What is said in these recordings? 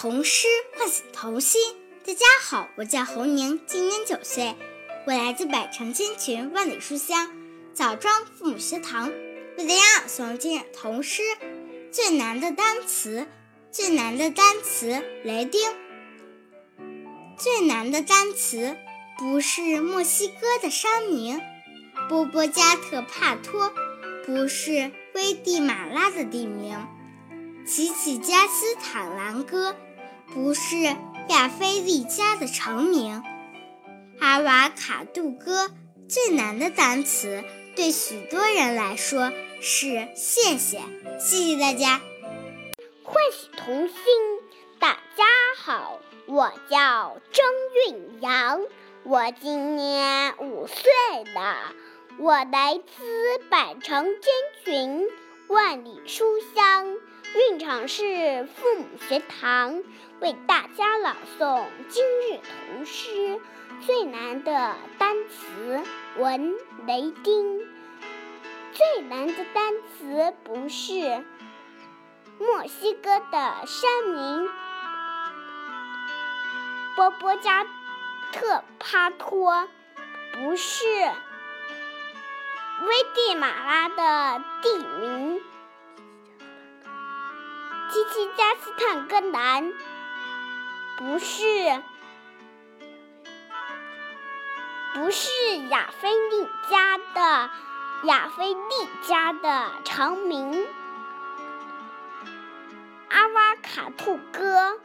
童诗唤醒童心。大家好，我叫侯宁，今年九岁，我来自百城千群万里书香枣庄父母学堂，为大家朗诵今日童诗。最难的单词，最难的单词，雷丁。最难的单词不是墨西哥的山名，波波加特帕托，不是危地马拉的地名。奇奇加斯坦兰戈不是亚非利加的城名，阿瓦卡杜戈最难的单词对许多人来说是谢谢，谢谢大家。唤醒童心，大家好，我叫张韵阳，我今年五岁了，我来自百城千群，万里书香。运场市父母学堂为大家朗诵今日童诗。最难的单词，文雷丁。最难的单词不是墨西哥的山名波波加特帕托，不是危地马拉的地名。七七加斯坦格兰不是不是亚非利加的亚非利加的长名阿瓦卡杜戈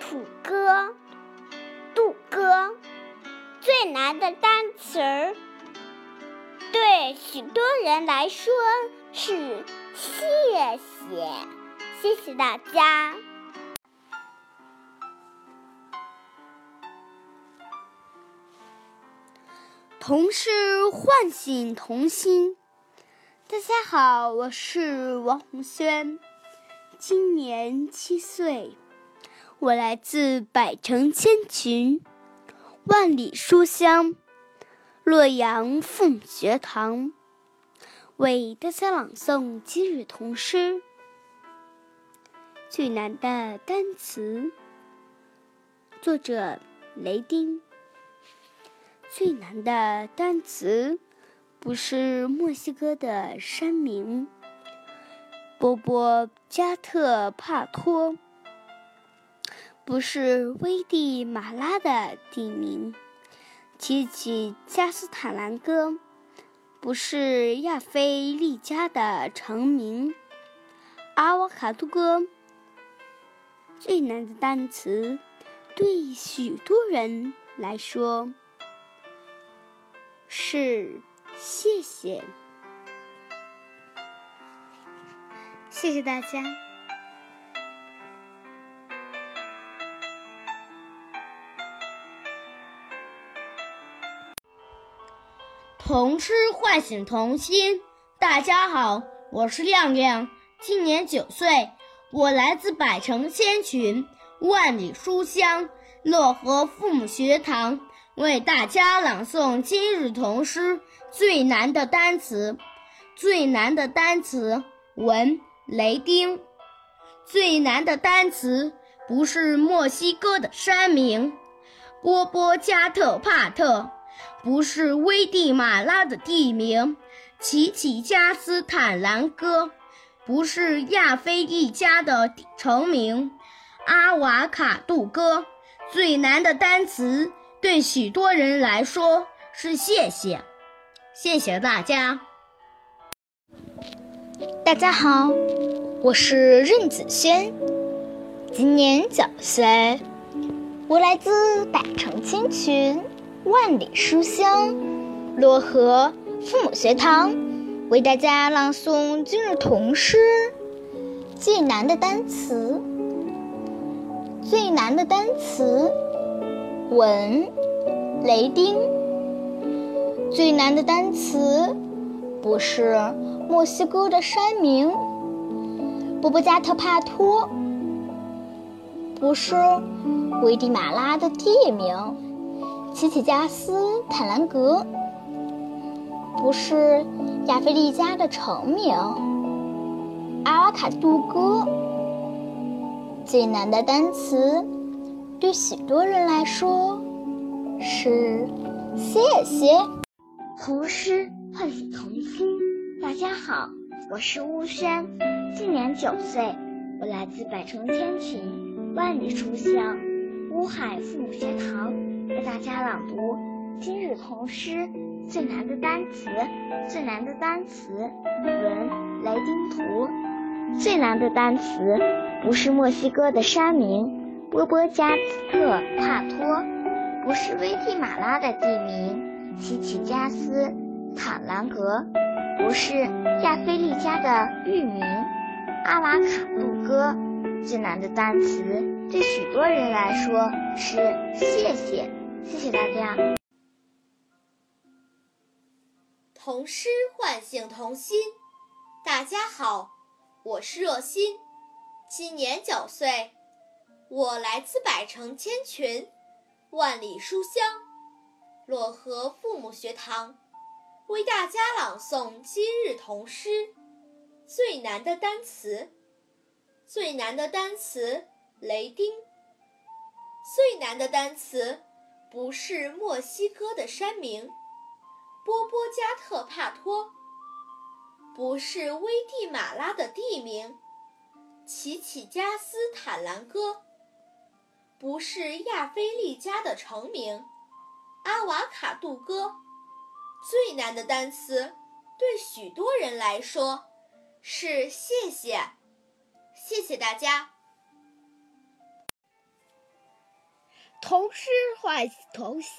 土哥杜哥最难的单词儿，对许多人来说是谢谢。谢谢大家。童诗唤醒童心。大家好，我是王红轩，今年七岁，我来自百城千群、万里书香洛阳凤学堂，为大家朗诵今日童诗。最难的单词，作者雷丁。最难的单词不是墨西哥的山名波波加特帕托，不是危地马拉的地名。奇奇加斯坦兰哥，不是亚非利加的城名。阿瓦卡杜哥。最难的单词，对许多人来说是谢谢。谢谢大家。童诗唤醒童心。大家好，我是亮亮，今年九岁。我来自百城千群，万里书香漯河父母学堂，为大家朗诵今日童诗。最难的单词，最难的单词，文雷丁。最难的单词不是墨西哥的山名波波加特帕特，不是危地马拉的地名奇奇加斯坦兰戈。不是亚非一家的成名阿瓦卡杜戈。最难的单词对许多人来说是谢谢，谢谢大家。大家好，我是任子轩，今年九岁，我来自百城千群，万里书香漯河父母学堂。为大家朗诵今日童诗。最难的单词，最难的单词，文雷丁。最难的单词不是墨西哥的山名波波加特帕托，不是危地马拉的地名奇奇加斯坦兰格。不是亚非利加的成名阿瓦卡杜戈。最难的单词，对许多人来说是谢谢。童诗唤醒童心。大家好，我是巫轩，今年九岁，我来自百城千群，万里书香乌海父母学堂，为大家朗读今日童诗最难的单词。最难的单词，文雷丁图。最难的单词不是墨西哥的山名波波加斯特帕托，不是危地马拉的地名奇奇加斯坦兰格，不是亚非利加的域名阿瓦卡杜哥。最难的单词对许多人来说是谢谢，谢谢大家。童诗唤醒童心，大家好。我是若心，今年九岁，我来自百城千群，万里书香漯河父母学堂，为大家朗诵今日童诗。最难的单词，最难的单词，雷丁。最难的单词不是墨西哥的山名波波加特帕托。不是危地马拉的地名，奇奇加斯坦兰哥；不是亚非利加的城名，阿瓦卡杜哥。最难的单词，对许多人来说，是谢谢。谢谢大家。童诗唤醒童心，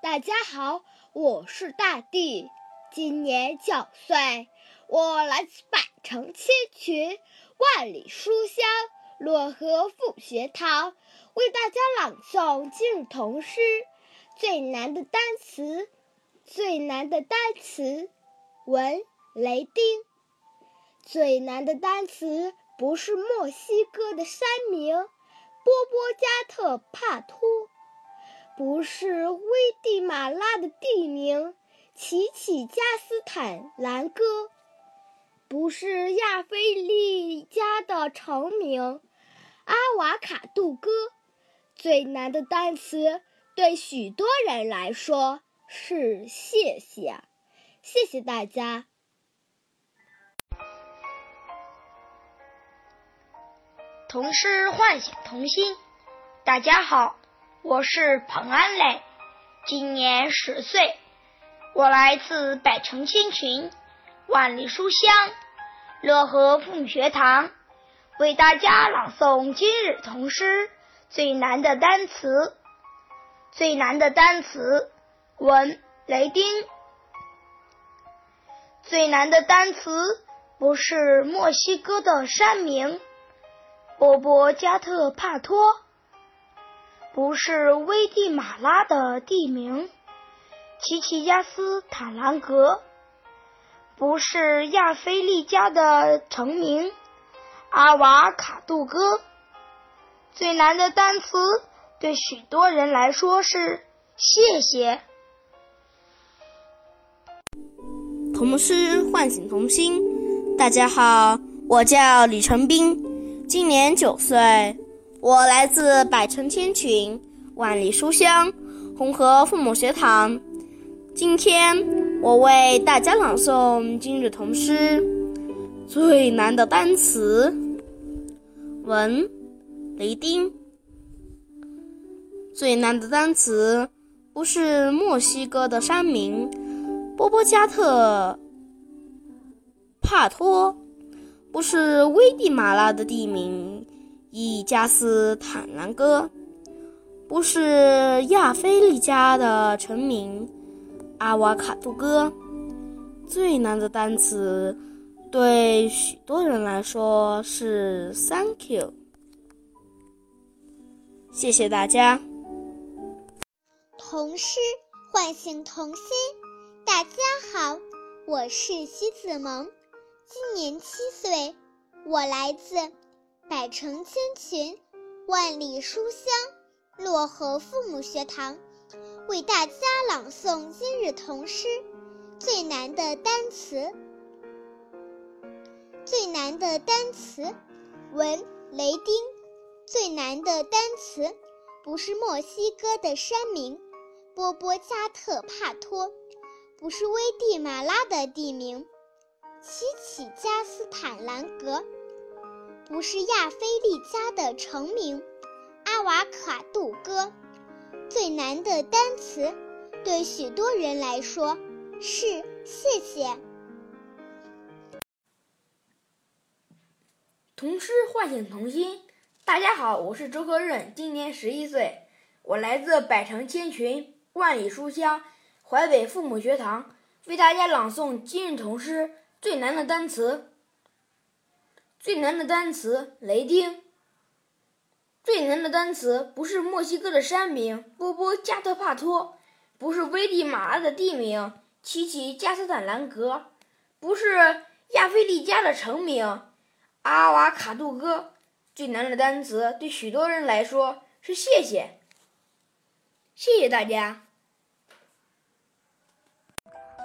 大家好，我是大地，今年九岁。我来自百城千群，万里书香漯河父学堂，为大家朗诵今日童诗。最难的单词，最难的单词，文雷丁。最难的单词不是墨西哥的山名波波加特帕托，不是危地马拉的地名奇奇加斯坦兰哥。不是亚非利加的城名阿瓦卡杜哥。最难的单词对许多人来说是谢谢，谢谢大家。童诗唤醒童心。大家好，我是彭安磊，今年十岁，我来自百城千群。万里书香，乐和父母学堂为大家朗诵今日童诗。最难的单词，最难的单词，文雷丁。最难的单词不是墨西哥的山名波波加特帕托，不是危地马拉的地名奇奇加斯坦兰格。不是亚非利加的城名阿瓦卡杜哥。最难的单词对许多人来说是谢谢。童诗唤醒童心。大家好，我叫李成斌，今年九岁，我来自百城千群，万里书香红河父母学堂。今天。我为大家朗诵今日童诗。最难的单词，文雷丁。最难的单词不是墨西哥的山名波波加特帕托，不是危地马拉的地名伊加斯坦兰哥，不是亚非利加的臣民。阿瓦卡杜哥，最难的单词，对许多人来说是 “thank you”。谢谢大家。童诗唤醒童心，大家好，我是西子萌，今年七岁，我来自百城千群，万里书香漯河父母学堂。为大家朗诵今日童诗。最难的单词，最难的单词，文雷丁。最难的单词不是墨西哥的山名波波加特帕托，不是危地马拉的地名奇起加斯坦兰格，不是亚非利加的成名阿瓦卡杜哥。最难的单词对许多人来说是谢谢。童诗唤醒童心。大家好，我是周和润，今年十一岁，我来自百城千群、万里书香淮北父母学堂，为大家朗诵今日童诗。最难的单词，最难的单词，雷丁。最难的单词不是墨西哥的山名波波加特帕托，不是危地马拉的地名奇奇加斯坦兰格，不是亚非利加的城名。阿瓦卡杜哥最难的单词，对许多人来说是谢谢。谢谢大家。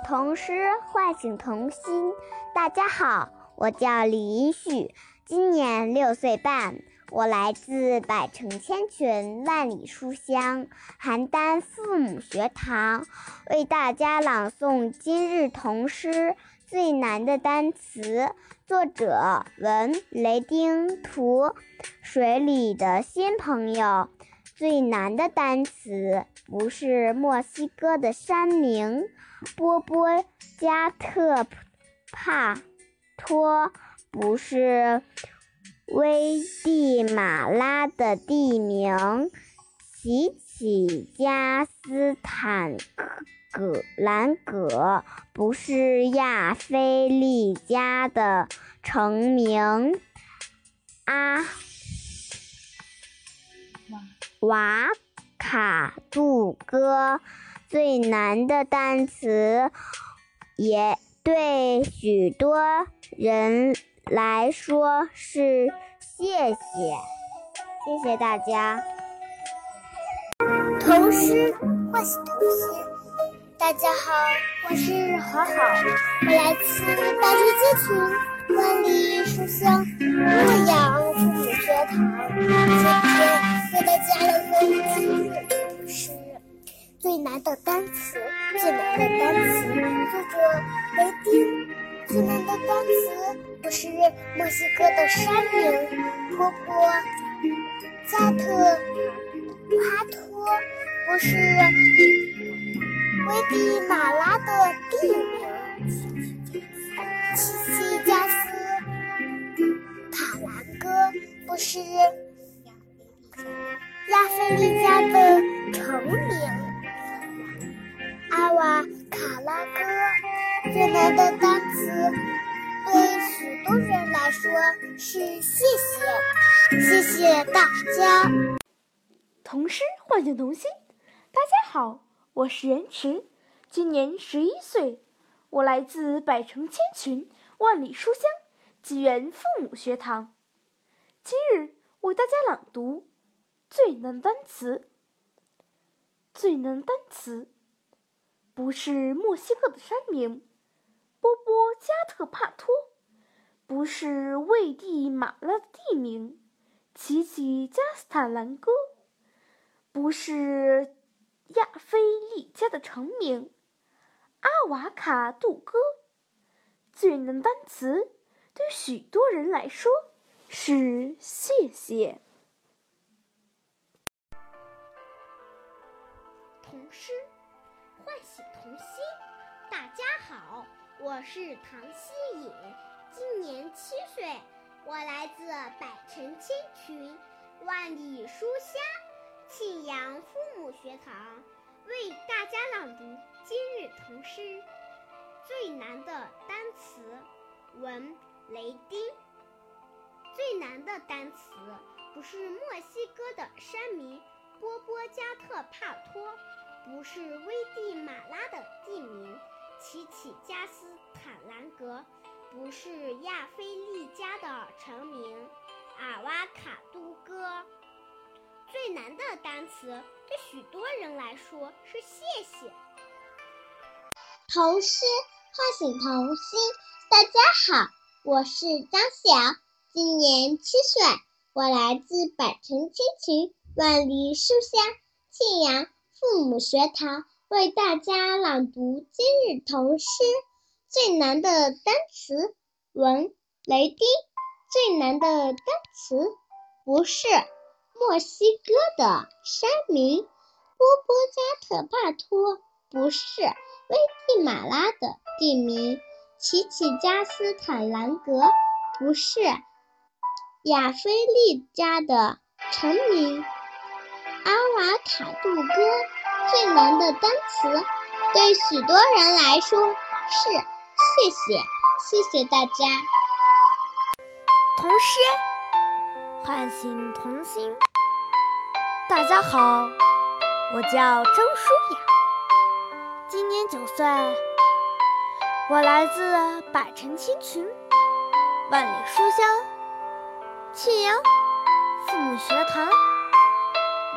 童诗唤醒童心。大家好，我叫李英旭，今年六岁半，我来自百城千群、万里书香邯郸父母学堂，为大家朗诵今日童诗。最难的单词，作者文雷丁图，水里的新朋友。最难的单词不是墨西哥的山名波波加特帕托，不是危地马拉的地名奇起加斯坦格兰格。不是亚非利加的城名，阿瓦卡杜哥最难的单词，也对许多人来说是谢谢，谢谢大家。童诗唤醒童心。大家好，我是好好，我来自百城千群，万里书香洛阳父母学堂。今天为大家朗诵今日童诗。最难的单词，最难的单词，作者雷丁。最难的单词不是墨西哥的山名托波加特帕托，不是。危地马拉的我是任池，今年十一岁，我来自百城千群、万里书香济源父母学堂。今日为大家朗读最难单词。最难单词不是墨西哥的山名波波加特帕托，不是危地马拉的地名奇奇加斯坦兰戈，不是。亚非利加的成名阿瓦卡杜哥，最难单词对许多人来说是谢谢。童诗唤醒童心。大家好，我是唐希颖，今年七岁，我来自百城千群，万里书香。庆阳父母学堂为大家朗读今日童诗。最难的单词，文雷丁。最难的单词不是墨西哥的山名波波加特帕托，不是危地马拉的地名奇奇加斯坦兰格，不是亚非利加的城名阿瓦卡杜哥。最难的单词对许多人来说是谢谢。童诗唤醒童心。大家好，我是张晓，今年七岁，我来自百城千群，万里书香庆阳父母学堂，为大家朗读今日童诗。最难的单词，文雷丁。最难的单词不是墨西哥的山名，波波加特帕托不是危地马拉的地名，奇奇加斯坦兰格不是亚非利加的臣民，阿瓦卡杜哥最难的单词，对许多人来说是谢谢，谢谢大家。童诗唤醒童心。大家好，我叫张舒雅，今年九岁，我来自百城千群，万里书香庆阳父母学堂，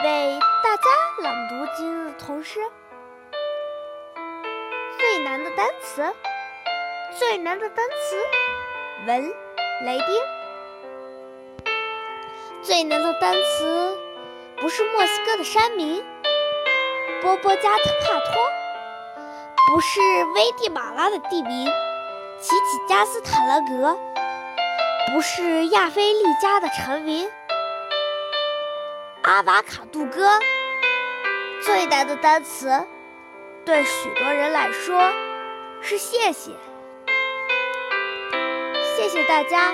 为大家朗读今日童诗。最难的单词，最难的单词，文雷丁。最难的单词不是墨西哥的山名，波波加特帕托，不是危地马拉的地名，奇奇加斯坦兰格，不是亚非利加的城名，阿瓦卡杜哥。最难的单词，对许多人来说是谢谢，谢谢大家。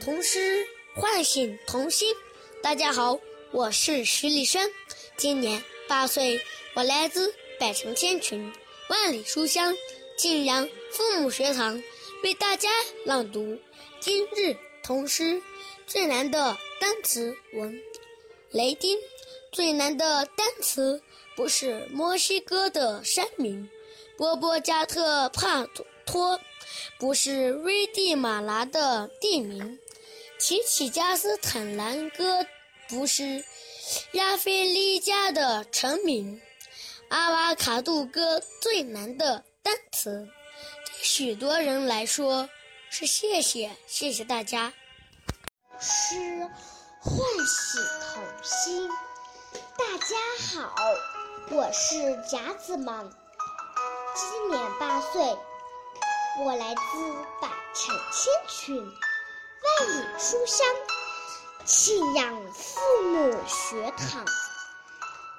童诗唤醒童心。大家好，我是徐立轩，今年八岁，我来自百城千群，万里书香晋阳父母学堂，为大家朗读今日童诗。最难的单词文，雷丁。最难的单词不是墨西哥的山名，波波加特帕托，不是危地马拉的地名。奇奇加斯坦兰哥不是亚非利加的城名，阿瓦卡杜哥最难的单词，对许多人来说是谢谢，谢谢大家。诗唤醒童心。大家好，我是贾子萌，今年八岁，我来自百城千群。万里书香，信仰父母学堂，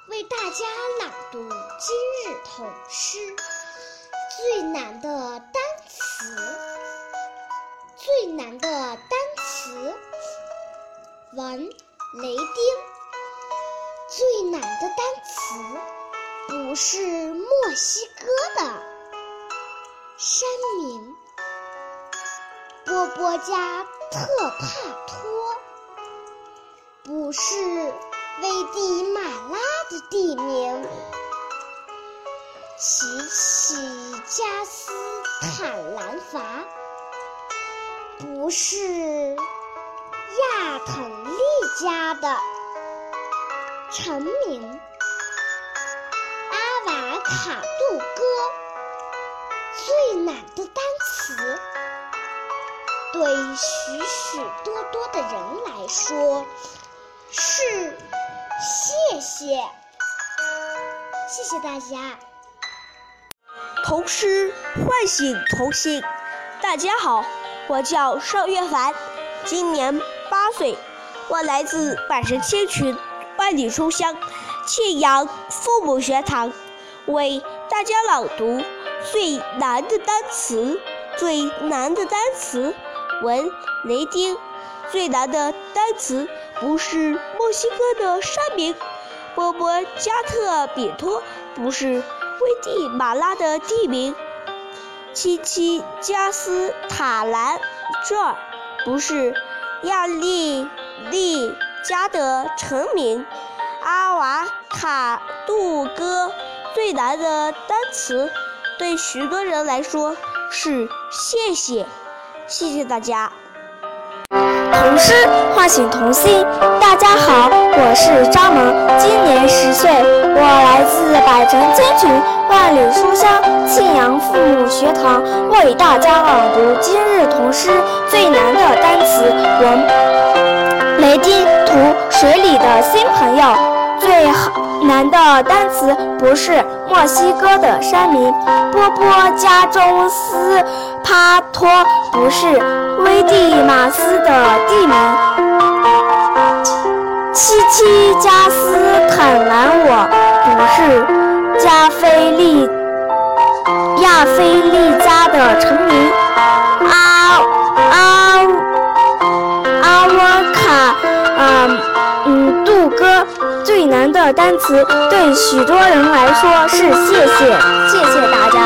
为大家朗读今日童诗。最难的单词，最难的单词，文雷丁。最难的单词，不是墨西哥的山名，波波家。特帕托不是危地马拉的地名，奇奇加斯坦兰伐不是亚腾利加的臣名，阿瓦卡杜哥最难的单词。对许许多多的人来说，是谢谢，谢谢大家。童诗唤醒童心。大家好，我叫邵月凡，今年八岁，我来自百城千群，万里书香庆阳父母学堂，为大家朗读最难的单词，最难的单词。文雷丁最难的单词不是墨西哥的山名，波波加特比托不是危地马拉的地名，七七加斯塔兰这儿不是亚利利加的城名，阿瓦卡杜哥最难的单词对许多人来说是谢谢。谢谢大家。童诗唤醒童心。大家好，我是张萌，今年十岁，我来自百城千群，万里书香庆阳父母学堂，为大家朗读今日童诗最难的单词文。雷丁图水里的新朋友，最难的单词不是墨西哥的山名，波波加中斯帕托不是。危地马斯的地名，七七加斯坦最难的单词对许多人来说是谢谢谢谢大家。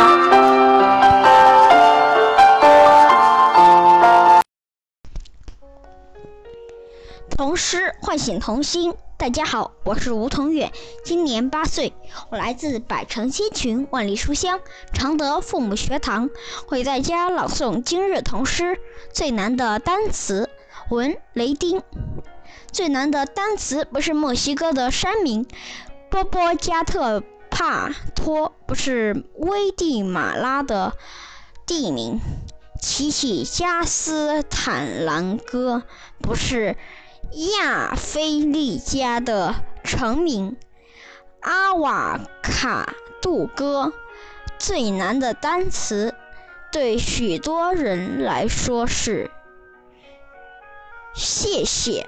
童诗唤醒童心。大家好，我是吴同远，今年八岁，我来自百城千群万里书香常德父母学堂，会在家朗诵今日童诗最难的单词。文雷丁，最难的单词不是墨西哥的山名，波波加特帕托不是危地马拉的地名，奇奇加斯坦兰哥不是。亚非利加的城名阿瓦卡杜哥最难的单词，对许多人来说是谢谢。